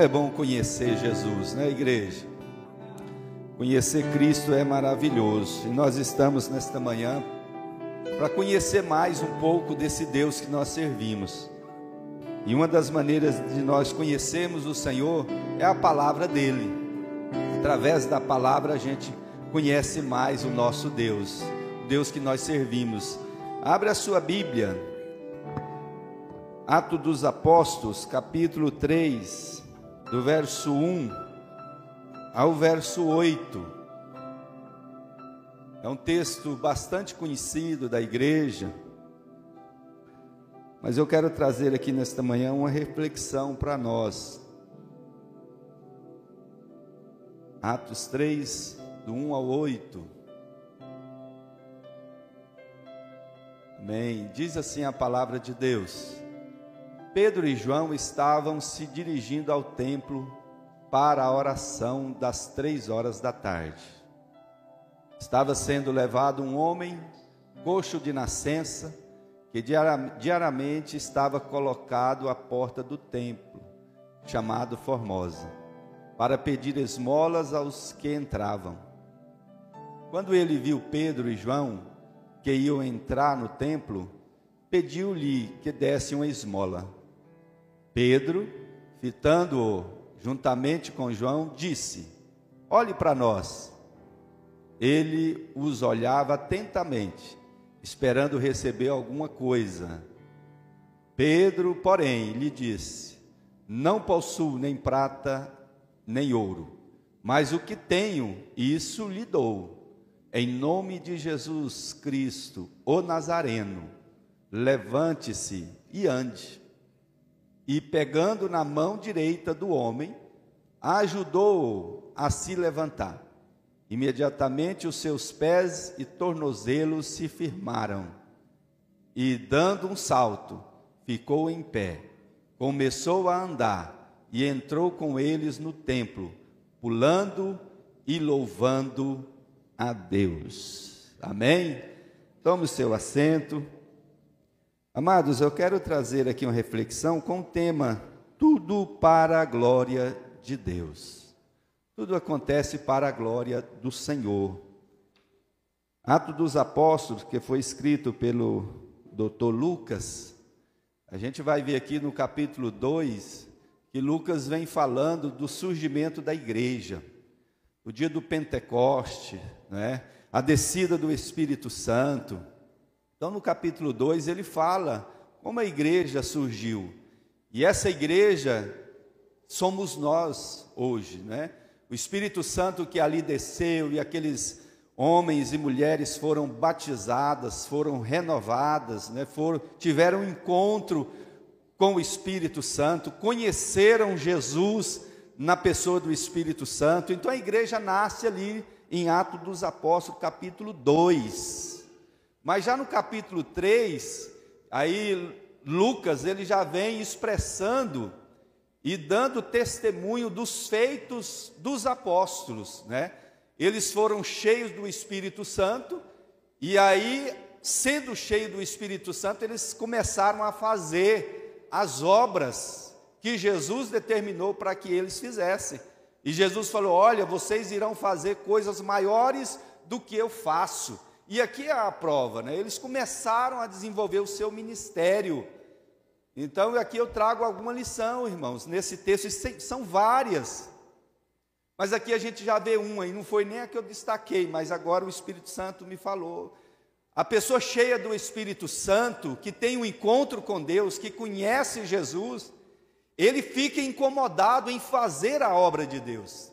É bom conhecer Jesus, né, igreja? Conhecer Cristo é maravilhoso. E nós estamos nesta manhã para conhecer mais um pouco desse Deus que nós servimos. E uma das maneiras de nós conhecermos o Senhor é a palavra dele. Através da palavra a gente conhece mais o nosso Deus, o Deus que nós servimos. Abre a sua Bíblia Atos dos Apóstolos, capítulo 3, do verso 1 ao verso 8. É um texto bastante conhecido da igreja, mas eu quero trazer aqui nesta manhã uma reflexão para nós. Atos 3, do 1 ao 8. Amém. Diz assim a palavra de Deus. Pedro e João estavam se dirigindo ao templo para a oração das três horas da tarde. Estava sendo levado um homem coxo de nascença, que diariamente estava colocado à porta do templo, chamado Formosa, para pedir esmolas aos que entravam. Quando ele viu Pedro e João, que iam entrar no templo, pediu-lhe que desse uma esmola. Pedro, fitando-o juntamente com João, disse: Olhe para nós. Ele os olhava atentamente, esperando receber alguma coisa. Pedro, porém, lhe disse: Não possuo nem prata nem ouro, mas o que tenho, isso lhe dou. Em nome de Jesus Cristo, o Nazareno, levante-se e ande e pegando na mão direita do homem, ajudou-o a se levantar. Imediatamente os seus pés e tornozelos se firmaram, e dando um salto, ficou em pé. Começou a andar e entrou com eles no templo, pulando e louvando a Deus. Amém? Tome o seu assento. Amados, eu quero trazer aqui uma reflexão com o tema Tudo para a glória de Deus. Tudo acontece para a glória do Senhor. Ato dos Apóstolos, que foi escrito pelo Dr. Lucas, a gente vai ver aqui no capítulo 2 que Lucas vem falando do surgimento da igreja, o dia do Pentecoste, né? a descida do Espírito Santo. Então, no capítulo 2, ele fala como a igreja surgiu. E essa igreja somos nós hoje, né? O Espírito Santo que ali desceu e aqueles homens e mulheres foram batizadas, foram renovadas, né? foram, tiveram um encontro com o Espírito Santo, conheceram Jesus na pessoa do Espírito Santo. Então a igreja nasce ali em Atos dos Apóstolos, capítulo 2. Mas já no capítulo 3, aí Lucas ele já vem expressando e dando testemunho dos feitos dos apóstolos, né? Eles foram cheios do Espírito Santo e aí, sendo cheios do Espírito Santo, eles começaram a fazer as obras que Jesus determinou para que eles fizessem. E Jesus falou: "Olha, vocês irão fazer coisas maiores do que eu faço". E aqui é a prova, né? Eles começaram a desenvolver o seu ministério. Então, aqui eu trago alguma lição, irmãos, nesse texto, são várias. Mas aqui a gente já vê uma, e não foi nem a que eu destaquei, mas agora o Espírito Santo me falou. A pessoa cheia do Espírito Santo, que tem um encontro com Deus, que conhece Jesus, ele fica incomodado em fazer a obra de Deus.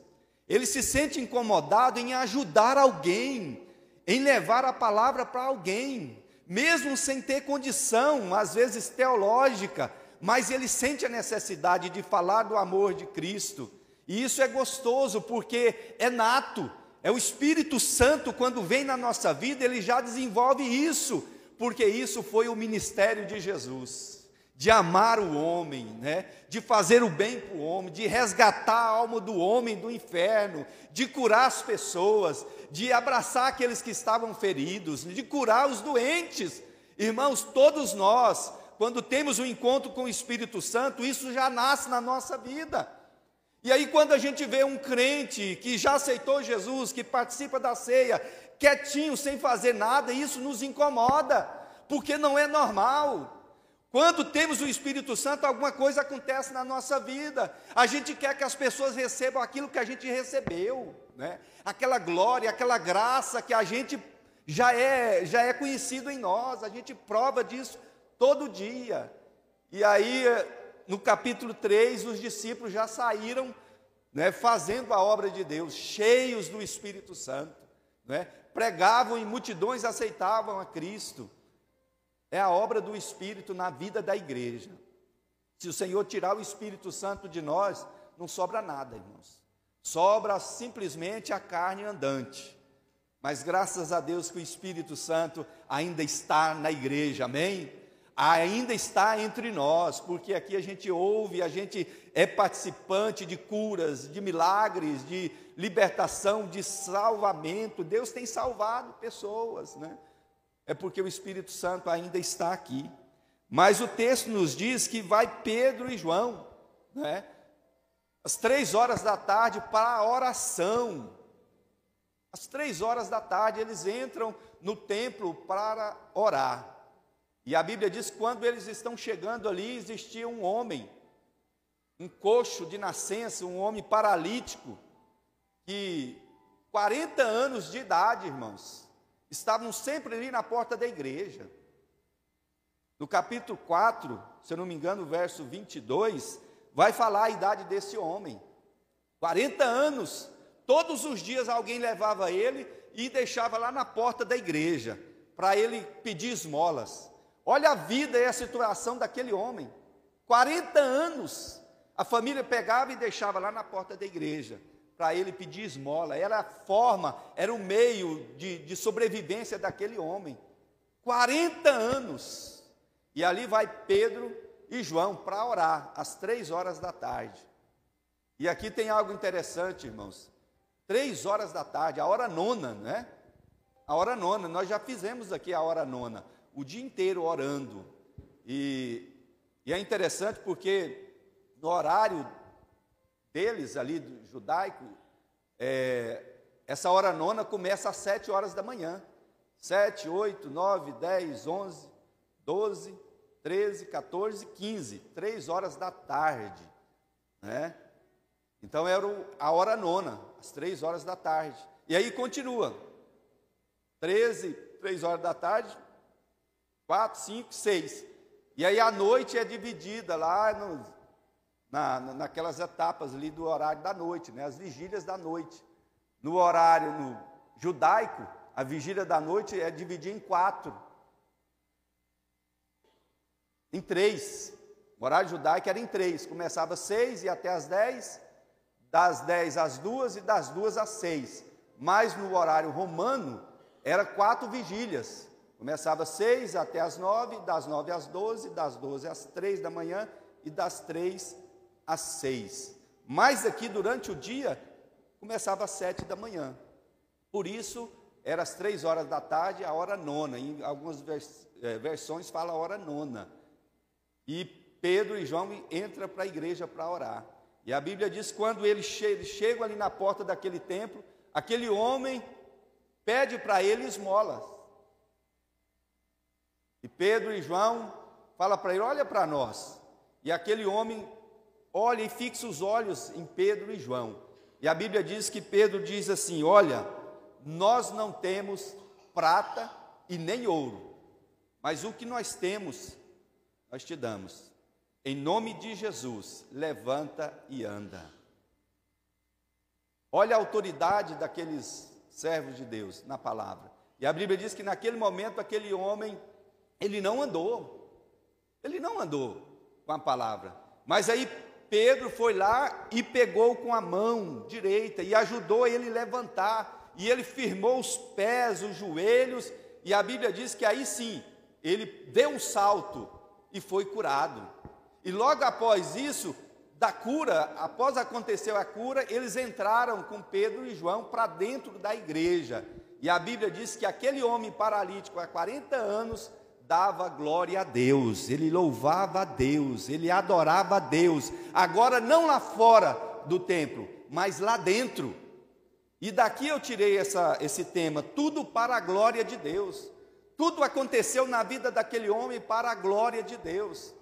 Ele se sente incomodado em ajudar alguém, em levar a palavra para alguém, mesmo sem ter condição, às vezes teológica, mas ele sente a necessidade de falar do amor de Cristo. E isso é gostoso, porque é nato, é o Espírito Santo, quando vem na nossa vida, ele já desenvolve isso, porque isso foi o ministério de Jesus de amar o homem, né? de fazer o bem para o homem, de resgatar a alma do homem do inferno, de curar as pessoas, de abraçar aqueles que estavam feridos, de curar os doentes. Irmãos, todos nós quando temos um encontro com o Espírito Santo, isso já nasce na nossa vida. E aí, quando a gente vê um crente que já aceitou Jesus, que participa da ceia, quietinho, sem fazer nada, isso nos incomoda, porque não é normal. Quando temos o Espírito Santo, alguma coisa acontece na nossa vida. A gente quer que as pessoas recebam aquilo que a gente recebeu, né? Aquela glória, aquela graça que a gente já é, já é conhecido em nós. A gente prova disso todo dia. E aí, no capítulo 3, os discípulos já saíram né, fazendo a obra de Deus, cheios do Espírito Santo, né, pregavam e multidões aceitavam a Cristo. É a obra do Espírito na vida da igreja. Se o Senhor tirar o Espírito Santo de nós, não sobra nada, irmãos. Sobra simplesmente a carne andante. Mas graças a Deus que o Espírito Santo ainda está na igreja, amém? ainda está entre nós, porque aqui a gente ouve, a gente é participante de curas, de milagres, de libertação, de salvamento. Deus tem salvado pessoas, né? É porque o Espírito Santo ainda está aqui. Mas o texto nos diz que vai Pedro e João, né? Às três horas da tarde para a oração. Às três horas da tarde eles entram no templo para orar. E a Bíblia diz que quando eles estão chegando ali, existia um homem, um coxo de nascença, um homem paralítico, que 40 anos de idade, irmãos, estavam sempre ali na porta da igreja. No capítulo 4, se eu não me engano, verso 22, vai falar a idade desse homem. 40 anos, todos os dias alguém levava ele e deixava lá na porta da igreja, para ele pedir esmolas. Olha a vida e a situação daquele homem. 40 anos, a família pegava e deixava lá na porta da igreja para ele pedir esmola. Era a forma, era o meio de, de sobrevivência daquele homem. 40 anos. E ali vai Pedro e João para orar, às três horas da tarde. E aqui tem algo interessante, irmãos. Três horas da tarde, a hora nona, né? A hora nona, nós já fizemos aqui a hora nona o dia inteiro orando. E, e é interessante porque no horário deles ali, do judaico, é, essa hora nona começa às sete horas da manhã. Sete, oito, nove, dez, onze, doze, treze, 14, 15, três horas da tarde, né? Então era a hora nona, às três horas da tarde. E aí continua, 13, três horas da tarde, Quatro, cinco, seis. E aí a noite é dividida lá no, na, naquelas etapas ali do horário da noite, né? as vigílias da noite. No horário no judaico, a vigília da noite é dividida em quatro. Em três. O horário judaico era em três. Começava às seis e até às dez, das dez às duas e das duas às seis. Mas no horário romano, era quatro vigílias. Começava às seis até às nove, das nove às doze, das doze às três da manhã e das três às seis. Mas aqui durante o dia começava às sete da manhã. Por isso era às três horas da tarde, a hora nona. Em algumas vers é, versões fala a hora nona. E Pedro e João entram para a igreja para orar. E a Bíblia diz quando eles chegam ali na porta daquele templo, aquele homem pede para ele esmolas. E Pedro e João fala para ele: "Olha para nós". E aquele homem olha e fixa os olhos em Pedro e João. E a Bíblia diz que Pedro diz assim: "Olha, nós não temos prata e nem ouro, mas o que nós temos, nós te damos. Em nome de Jesus, levanta e anda. Olha a autoridade daqueles servos de Deus na palavra. E a Bíblia diz que naquele momento aquele homem ele não andou. Ele não andou com a palavra. Mas aí Pedro foi lá e pegou com a mão direita e ajudou ele levantar. E ele firmou os pés, os joelhos, e a Bíblia diz que aí sim, ele deu um salto e foi curado. E logo após isso, da cura, após acontecer a cura, eles entraram com Pedro e João para dentro da igreja. E a Bíblia diz que aquele homem paralítico há 40 anos dava glória a Deus, ele louvava a Deus, ele adorava a Deus. Agora, não lá fora do templo, mas lá dentro. E daqui eu tirei essa, esse tema, tudo para a glória de Deus. Tudo aconteceu na vida daquele homem para a glória de Deus.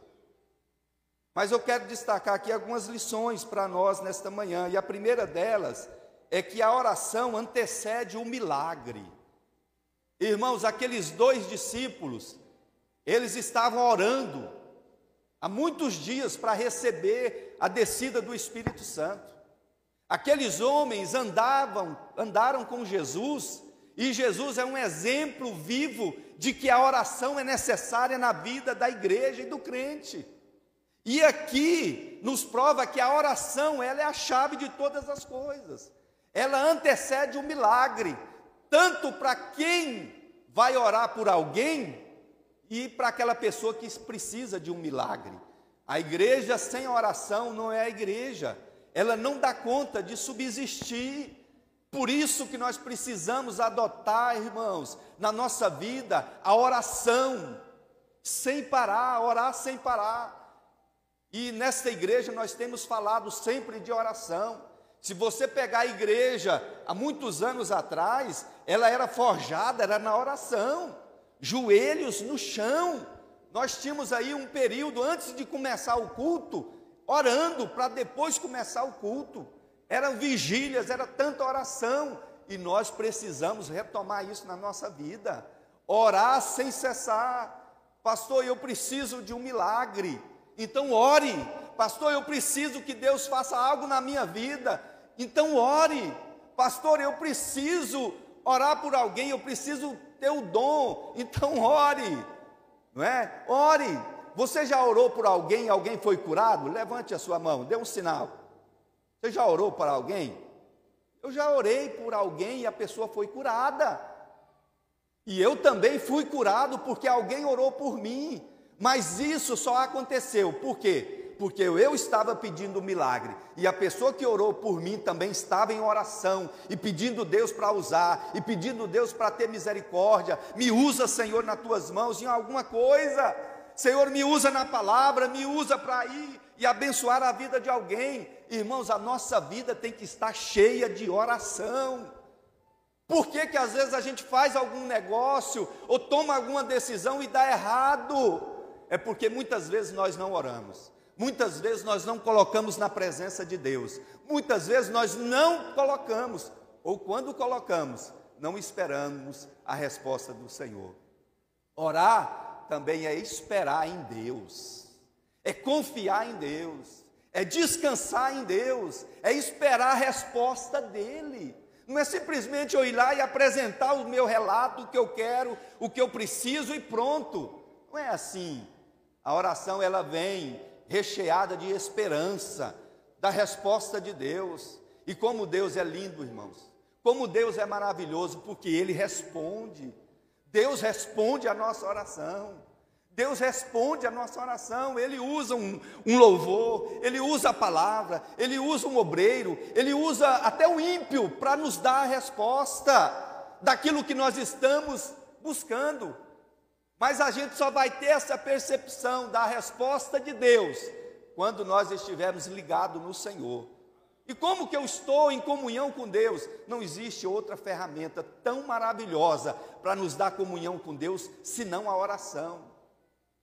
Mas eu quero destacar aqui algumas lições para nós nesta manhã, e a primeira delas é que a oração antecede o milagre. Irmãos, aqueles dois discípulos, eles estavam orando há muitos dias para receber a descida do Espírito Santo. Aqueles homens andavam, andaram com Jesus, e Jesus é um exemplo vivo de que a oração é necessária na vida da igreja e do crente. E aqui nos prova que a oração, ela é a chave de todas as coisas. Ela antecede o milagre, tanto para quem vai orar por alguém, e para aquela pessoa que precisa de um milagre. A igreja sem oração não é a igreja, ela não dá conta de subsistir. Por isso que nós precisamos adotar, irmãos, na nossa vida, a oração, sem parar, orar sem parar. E nesta igreja nós temos falado sempre de oração. Se você pegar a igreja há muitos anos atrás, ela era forjada, era na oração joelhos no chão. Nós tínhamos aí um período antes de começar o culto, orando para depois começar o culto. Eram vigílias, era tanta oração, e nós precisamos retomar isso na nossa vida. Orar sem cessar. Pastor, eu preciso de um milagre. Então ore. Pastor, eu preciso que Deus faça algo na minha vida. Então ore. Pastor, eu preciso orar por alguém, eu preciso ter o dom, então ore, não é? Ore. Você já orou por alguém, alguém foi curado? Levante a sua mão, dê um sinal. Você já orou para alguém? Eu já orei por alguém e a pessoa foi curada. E eu também fui curado porque alguém orou por mim. Mas isso só aconteceu, por quê? Porque eu estava pedindo um milagre, e a pessoa que orou por mim também estava em oração, e pedindo Deus para usar, e pedindo Deus para ter misericórdia, me usa, Senhor, nas tuas mãos em alguma coisa, Senhor, me usa na palavra, me usa para ir e abençoar a vida de alguém, irmãos, a nossa vida tem que estar cheia de oração. Por que, que às vezes a gente faz algum negócio ou toma alguma decisão e dá errado? É porque muitas vezes nós não oramos. Muitas vezes nós não colocamos na presença de Deus, muitas vezes nós não colocamos, ou quando colocamos, não esperamos a resposta do Senhor. Orar também é esperar em Deus, é confiar em Deus, é descansar em Deus, é esperar a resposta dEle. Não é simplesmente eu ir lá e apresentar o meu relato, o que eu quero, o que eu preciso e pronto. Não é assim. A oração ela vem recheada de esperança, da resposta de Deus. E como Deus é lindo, irmãos. Como Deus é maravilhoso, porque Ele responde. Deus responde a nossa oração. Deus responde a nossa oração, Ele usa um, um, louvor, Ele usa a palavra, Ele usa um obreiro, Ele usa até o ímpio para nos dar a resposta daquilo que nós estamos buscando. Mas a gente só vai ter essa percepção da resposta de Deus quando nós estivermos ligados no Senhor. E como que eu estou em comunhão com Deus? Não existe outra ferramenta tão maravilhosa para nos dar comunhão com Deus senão a oração,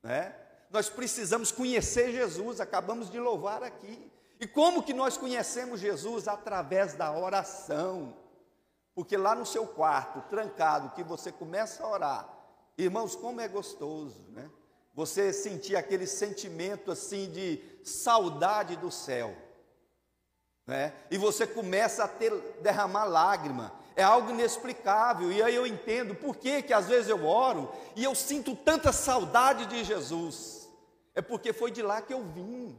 né? Nós precisamos conhecer Jesus, acabamos de louvar aqui. E como que nós conhecemos Jesus? Através da oração. Porque lá no seu quarto, trancado, que você começa a orar, Irmãos, como é gostoso, né? Você sentir aquele sentimento assim de saudade do céu, né? E você começa a ter derramar lágrima. É algo inexplicável. E aí eu entendo por que que às vezes eu oro e eu sinto tanta saudade de Jesus. É porque foi de lá que eu vim.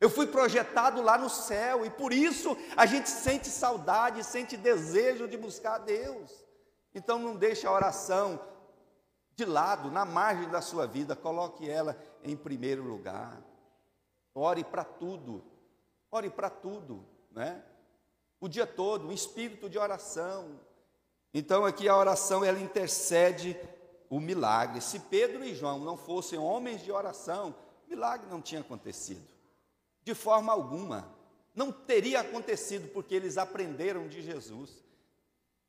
Eu fui projetado lá no céu e por isso a gente sente saudade, sente desejo de buscar Deus. Então não deixe a oração de lado, na margem da sua vida, coloque ela em primeiro lugar. Ore para tudo, ore para tudo, né? O dia todo, um espírito de oração. Então aqui a oração ela intercede o milagre. Se Pedro e João não fossem homens de oração, milagre não tinha acontecido. De forma alguma. Não teria acontecido porque eles aprenderam de Jesus.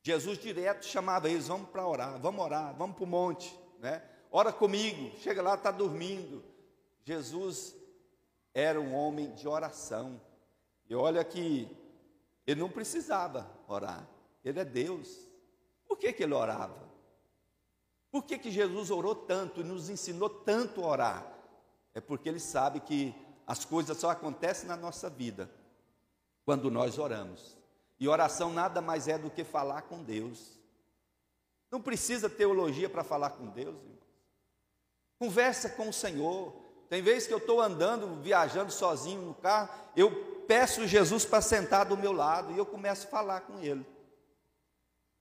Jesus direto chamava eles, vamos para orar, vamos orar, vamos para o monte, né? Ora comigo, chega lá, está dormindo. Jesus era um homem de oração. E olha que ele não precisava orar, ele é Deus. Por que, que ele orava? Por que, que Jesus orou tanto e nos ensinou tanto a orar? É porque ele sabe que as coisas só acontecem na nossa vida quando nós oramos. E oração nada mais é do que falar com Deus. Não precisa teologia para falar com Deus. Conversa com o Senhor. Tem vezes que eu estou andando, viajando sozinho no carro, eu peço Jesus para sentar do meu lado e eu começo a falar com Ele.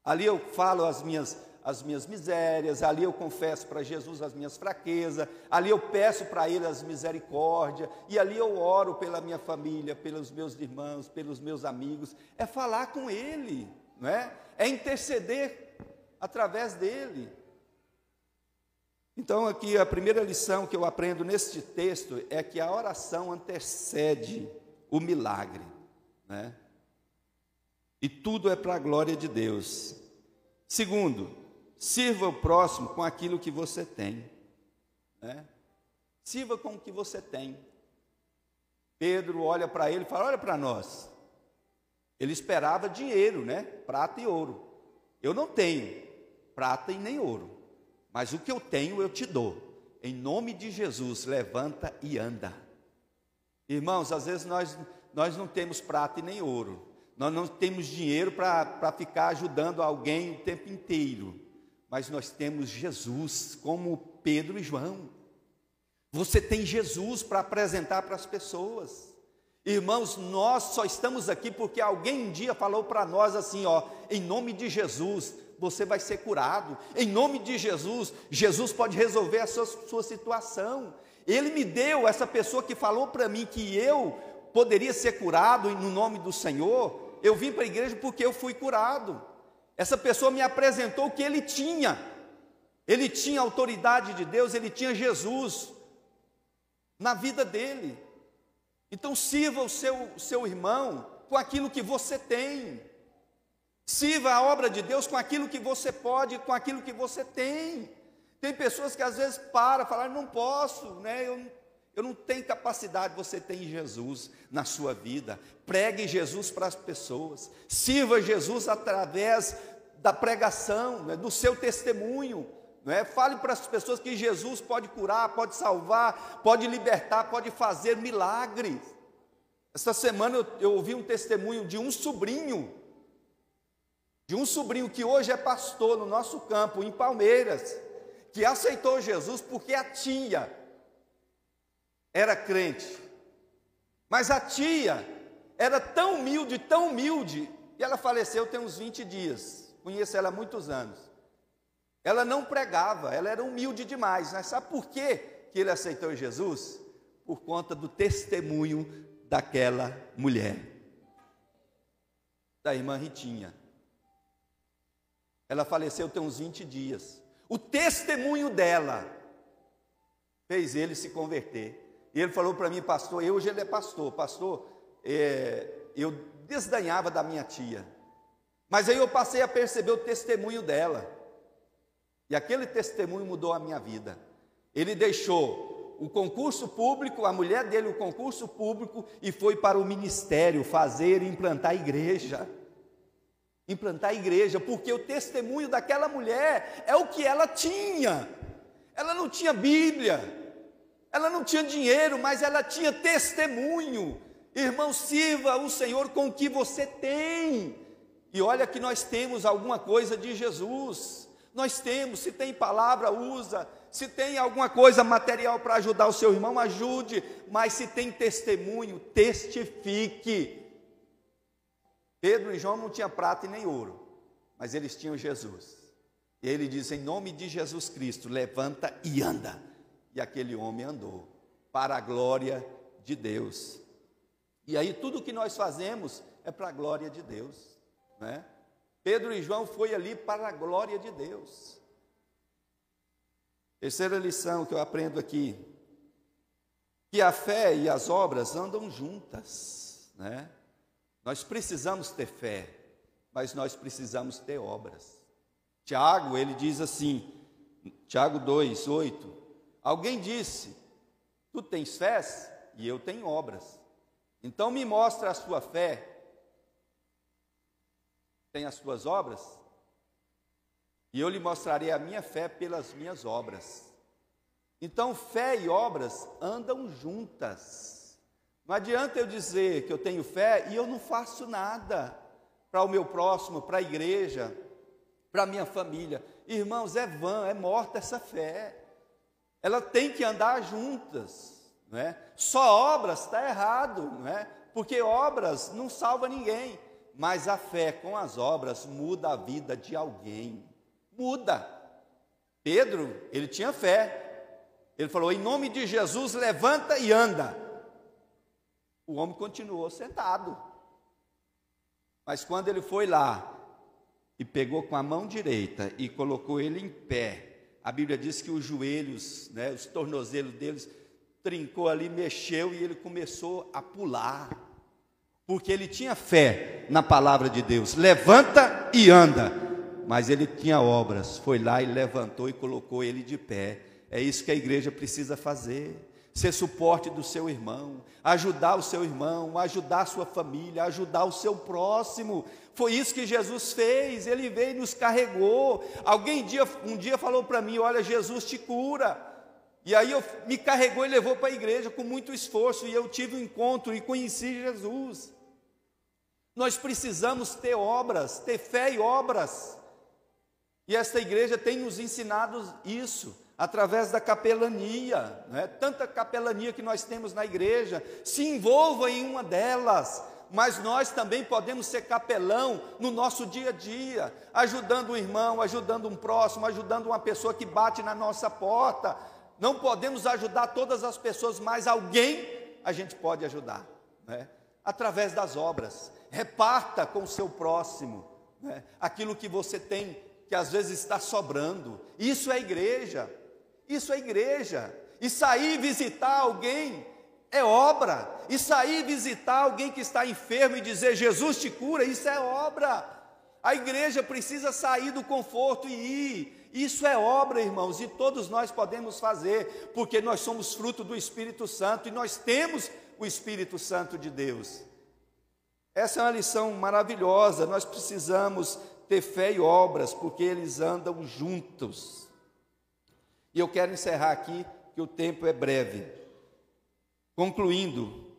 Ali eu falo as minhas as minhas misérias, ali eu confesso para Jesus as minhas fraquezas, ali eu peço para Ele as misericórdias, e ali eu oro pela minha família, pelos meus irmãos, pelos meus amigos. É falar com Ele, não é? É interceder através dele. Então, aqui a primeira lição que eu aprendo neste texto é que a oração antecede o milagre, né? E tudo é para a glória de Deus. Segundo, Sirva o próximo com aquilo que você tem. Né? Sirva com o que você tem. Pedro olha para ele e fala: Olha para nós. Ele esperava dinheiro, né? Prata e ouro. Eu não tenho prata e nem ouro, mas o que eu tenho eu te dou. Em nome de Jesus, levanta e anda. Irmãos, às vezes nós, nós não temos prata e nem ouro, nós não temos dinheiro para ficar ajudando alguém o tempo inteiro mas nós temos Jesus, como Pedro e João. Você tem Jesus para apresentar para as pessoas. Irmãos, nós só estamos aqui porque alguém um dia falou para nós assim, ó, em nome de Jesus, você vai ser curado. Em nome de Jesus, Jesus pode resolver a sua, sua situação. Ele me deu essa pessoa que falou para mim que eu poderia ser curado no nome do Senhor. Eu vim para a igreja porque eu fui curado. Essa pessoa me apresentou o que ele tinha. Ele tinha a autoridade de Deus, ele tinha Jesus na vida dele. Então sirva o seu, seu irmão com aquilo que você tem. Sirva a obra de Deus com aquilo que você pode, com aquilo que você tem. Tem pessoas que às vezes param, falam, não posso, né? Eu eu não tenho capacidade, você tem Jesus na sua vida. Pregue Jesus para as pessoas. Sirva Jesus através da pregação, né, do seu testemunho. é? Fale para as pessoas que Jesus pode curar, pode salvar, pode libertar, pode fazer milagres. Esta semana eu, eu ouvi um testemunho de um sobrinho, de um sobrinho que hoje é pastor no nosso campo, em Palmeiras, que aceitou Jesus porque a tia, era crente. Mas a tia era tão humilde, tão humilde, e ela faleceu tem uns 20 dias. Conheço ela há muitos anos. Ela não pregava, ela era humilde demais. Mas sabe por quê que ele aceitou Jesus? Por conta do testemunho daquela mulher, da irmã Ritinha. Ela faleceu tem uns 20 dias. O testemunho dela fez ele se converter. E ele falou para mim, pastor, eu hoje ele é pastor, pastor, é, eu desdanhava da minha tia. Mas aí eu passei a perceber o testemunho dela. E aquele testemunho mudou a minha vida. Ele deixou o concurso público, a mulher dele, o concurso público, e foi para o ministério fazer e implantar a igreja. Implantar a igreja, porque o testemunho daquela mulher é o que ela tinha. Ela não tinha Bíblia, ela não tinha dinheiro, mas ela tinha testemunho. Irmão, sirva o Senhor com o que você tem. E olha que nós temos alguma coisa de Jesus. Nós temos, se tem palavra, usa. Se tem alguma coisa material para ajudar o seu irmão, ajude. Mas se tem testemunho, testifique. Pedro e João não tinham prata e nem ouro, mas eles tinham Jesus. E ele diz: em nome de Jesus Cristo, levanta e anda. E aquele homem andou para a glória de Deus. E aí tudo que nós fazemos é para a glória de Deus, né? Pedro e João foi ali para a glória de Deus. Terceira lição que eu aprendo aqui: que a fé e as obras andam juntas, né? Nós precisamos ter fé, mas nós precisamos ter obras. Tiago, ele diz assim, Tiago 2, 8: Alguém disse: Tu tens fé e eu tenho obras. Então me mostra a sua fé. Tem as suas obras? E eu lhe mostrarei a minha fé pelas minhas obras. Então, fé e obras andam juntas. Não adianta eu dizer que eu tenho fé e eu não faço nada para o meu próximo, para a igreja, para a minha família. Irmãos, é vã, é morta essa fé. Ela tem que andar juntas. Não é? Só obras está errado, não é? porque obras não salva ninguém. Mas a fé com as obras muda a vida de alguém. Muda. Pedro, ele tinha fé. Ele falou: em nome de Jesus, levanta e anda. O homem continuou sentado. Mas quando ele foi lá e pegou com a mão direita e colocou ele em pé, a Bíblia diz que os joelhos, né, os tornozelos deles trincou ali, mexeu e ele começou a pular. Porque ele tinha fé na palavra de Deus. Levanta e anda. Mas ele tinha obras. Foi lá e levantou e colocou ele de pé. É isso que a igreja precisa fazer ser suporte do seu irmão, ajudar o seu irmão, ajudar a sua família, ajudar o seu próximo. Foi isso que Jesus fez, ele veio e nos carregou. Alguém dia, um dia falou para mim: Olha, Jesus te cura. E aí eu, me carregou e levou para a igreja com muito esforço, e eu tive um encontro e conheci Jesus. Nós precisamos ter obras, ter fé e obras. E esta igreja tem nos ensinado isso através da capelania, né? tanta capelania que nós temos na igreja, se envolva em uma delas, mas nós também podemos ser capelão no nosso dia a dia, ajudando um irmão, ajudando um próximo, ajudando uma pessoa que bate na nossa porta. Não podemos ajudar todas as pessoas, mas alguém a gente pode ajudar, né? através das obras. Reparta com o seu próximo né? aquilo que você tem, que às vezes está sobrando. Isso é igreja. Isso é igreja. E sair visitar alguém é obra. E sair visitar alguém que está enfermo e dizer Jesus te cura, isso é obra. A igreja precisa sair do conforto e ir. Isso é obra, irmãos, e todos nós podemos fazer, porque nós somos fruto do Espírito Santo e nós temos o Espírito Santo de Deus. Essa é uma lição maravilhosa. Nós precisamos ter fé e obras, porque eles andam juntos. E eu quero encerrar aqui, que o tempo é breve. Concluindo,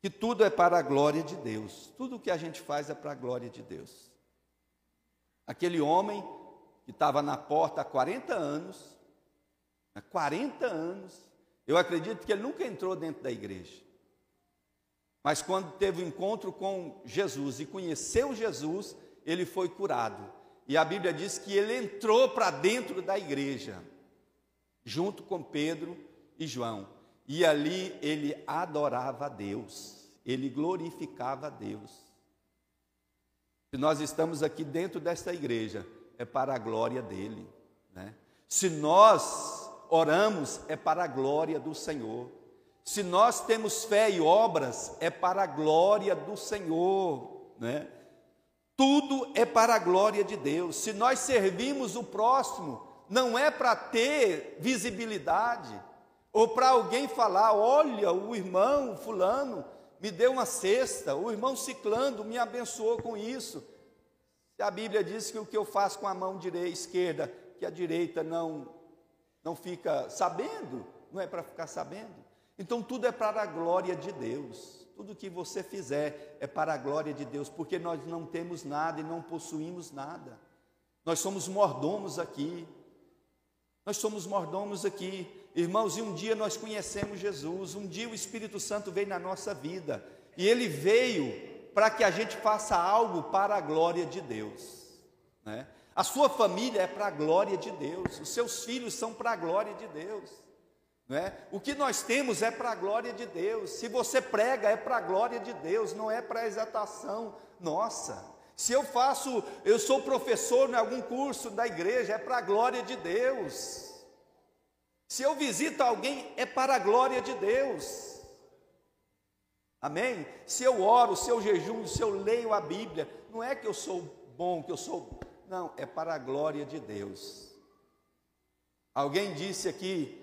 que tudo é para a glória de Deus. Tudo o que a gente faz é para a glória de Deus. Aquele homem que estava na porta há 40 anos, há 40 anos, eu acredito que ele nunca entrou dentro da igreja. Mas quando teve o um encontro com Jesus e conheceu Jesus, ele foi curado. E a Bíblia diz que ele entrou para dentro da igreja junto com Pedro e João. E ali ele adorava a Deus, ele glorificava a Deus. Se nós estamos aqui dentro desta igreja, é para a glória dele. Né? Se nós oramos, é para a glória do Senhor. Se nós temos fé e obras, é para a glória do Senhor. Né? Tudo é para a glória de Deus. Se nós servimos o próximo, não é para ter visibilidade, ou para alguém falar: olha, o irmão Fulano me deu uma cesta, o irmão Ciclando me abençoou com isso. A Bíblia diz que o que eu faço com a mão direita, esquerda, que a direita não, não fica sabendo, não é para ficar sabendo. Então tudo é para a glória de Deus. Tudo que você fizer é para a glória de Deus, porque nós não temos nada e não possuímos nada. Nós somos mordomos aqui, nós somos mordomos aqui, irmãos, e um dia nós conhecemos Jesus, um dia o Espírito Santo veio na nossa vida, e ele veio para que a gente faça algo para a glória de Deus. Né? A sua família é para a glória de Deus, os seus filhos são para a glória de Deus. Né? O que nós temos é para a glória de Deus. Se você prega, é para a glória de Deus, não é para a exaltação nossa. Se eu faço, eu sou professor em algum curso da igreja, é para a glória de Deus. Se eu visito alguém, é para a glória de Deus. Amém? Se eu oro, se eu jejum, se eu leio a Bíblia, não é que eu sou bom, que eu sou. Não, é para a glória de Deus. Alguém disse aqui,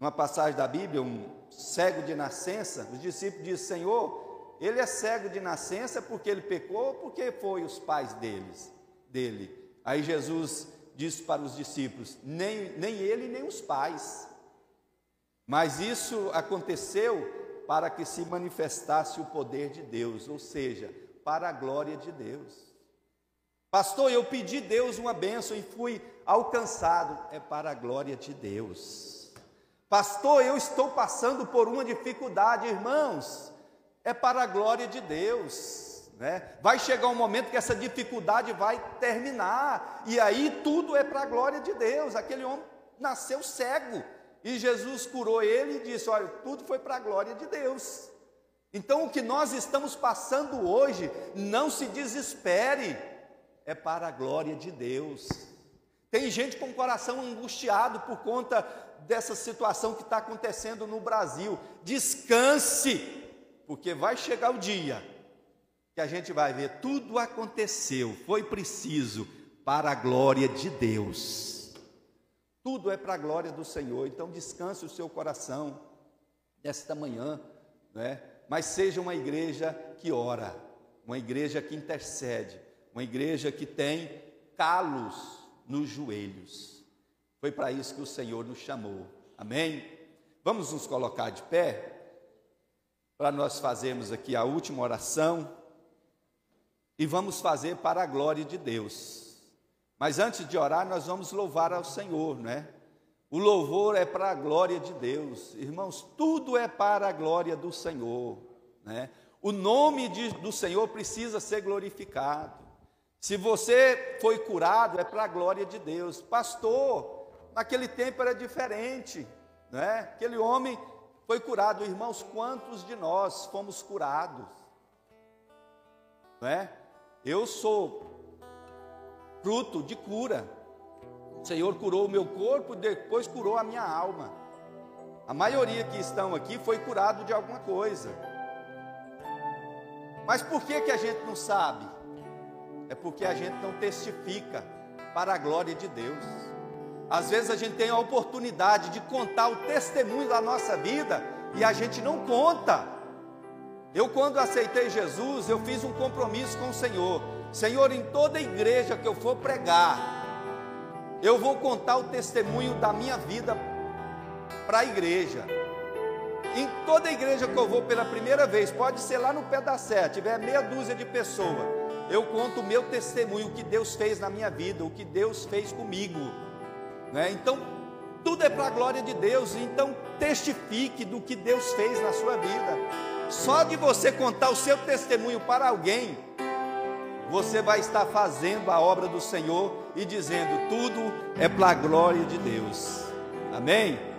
numa passagem da Bíblia, um cego de nascença, os discípulos dizem: Senhor, ele é cego de nascença porque ele pecou ou porque foi os pais deles, dele. Aí Jesus disse para os discípulos: nem, nem ele, nem os pais. Mas isso aconteceu para que se manifestasse o poder de Deus, ou seja, para a glória de Deus. Pastor, eu pedi Deus uma bênção e fui alcançado, é para a glória de Deus. Pastor, eu estou passando por uma dificuldade, irmãos, é para a glória de Deus. Né? Vai chegar um momento que essa dificuldade vai terminar, e aí tudo é para a glória de Deus. Aquele homem nasceu cego, e Jesus curou ele e disse: Olha, tudo foi para a glória de Deus. Então, o que nós estamos passando hoje, não se desespere, é para a glória de Deus. Tem gente com o coração angustiado por conta dessa situação que está acontecendo no Brasil. Descanse, porque vai chegar o dia que a gente vai ver tudo aconteceu, foi preciso para a glória de Deus. Tudo é para a glória do Senhor. Então descanse o seu coração nesta manhã, né? Mas seja uma igreja que ora, uma igreja que intercede, uma igreja que tem calos nos joelhos. Foi para isso que o Senhor nos chamou. Amém? Vamos nos colocar de pé para nós fazermos aqui a última oração e vamos fazer para a glória de Deus. Mas antes de orar, nós vamos louvar ao Senhor, né? O louvor é para a glória de Deus, irmãos, tudo é para a glória do Senhor, né? O nome de, do Senhor precisa ser glorificado. Se você foi curado, é para a glória de Deus. Pastor, naquele tempo era diferente, né? Aquele homem foi curado. Irmãos, quantos de nós fomos curados? Né? Eu sou fruto de cura. O Senhor curou o meu corpo, depois curou a minha alma. A maioria que estão aqui foi curado de alguma coisa. Mas por que que a gente não sabe? é porque a gente não testifica para a glória de Deus. Às vezes a gente tem a oportunidade de contar o testemunho da nossa vida e a gente não conta. Eu, quando aceitei Jesus, eu fiz um compromisso com o Senhor. Senhor, em toda igreja que eu for pregar, eu vou contar o testemunho da minha vida para a igreja. Em toda igreja que eu vou pela primeira vez, pode ser lá no pé da serra, tiver meia dúzia de pessoas, eu conto o meu testemunho, o que Deus fez na minha vida, o que Deus fez comigo. Né? Então, tudo é para a glória de Deus, então testifique do que Deus fez na sua vida. Só de você contar o seu testemunho para alguém, você vai estar fazendo a obra do Senhor e dizendo: tudo é para a glória de Deus. Amém?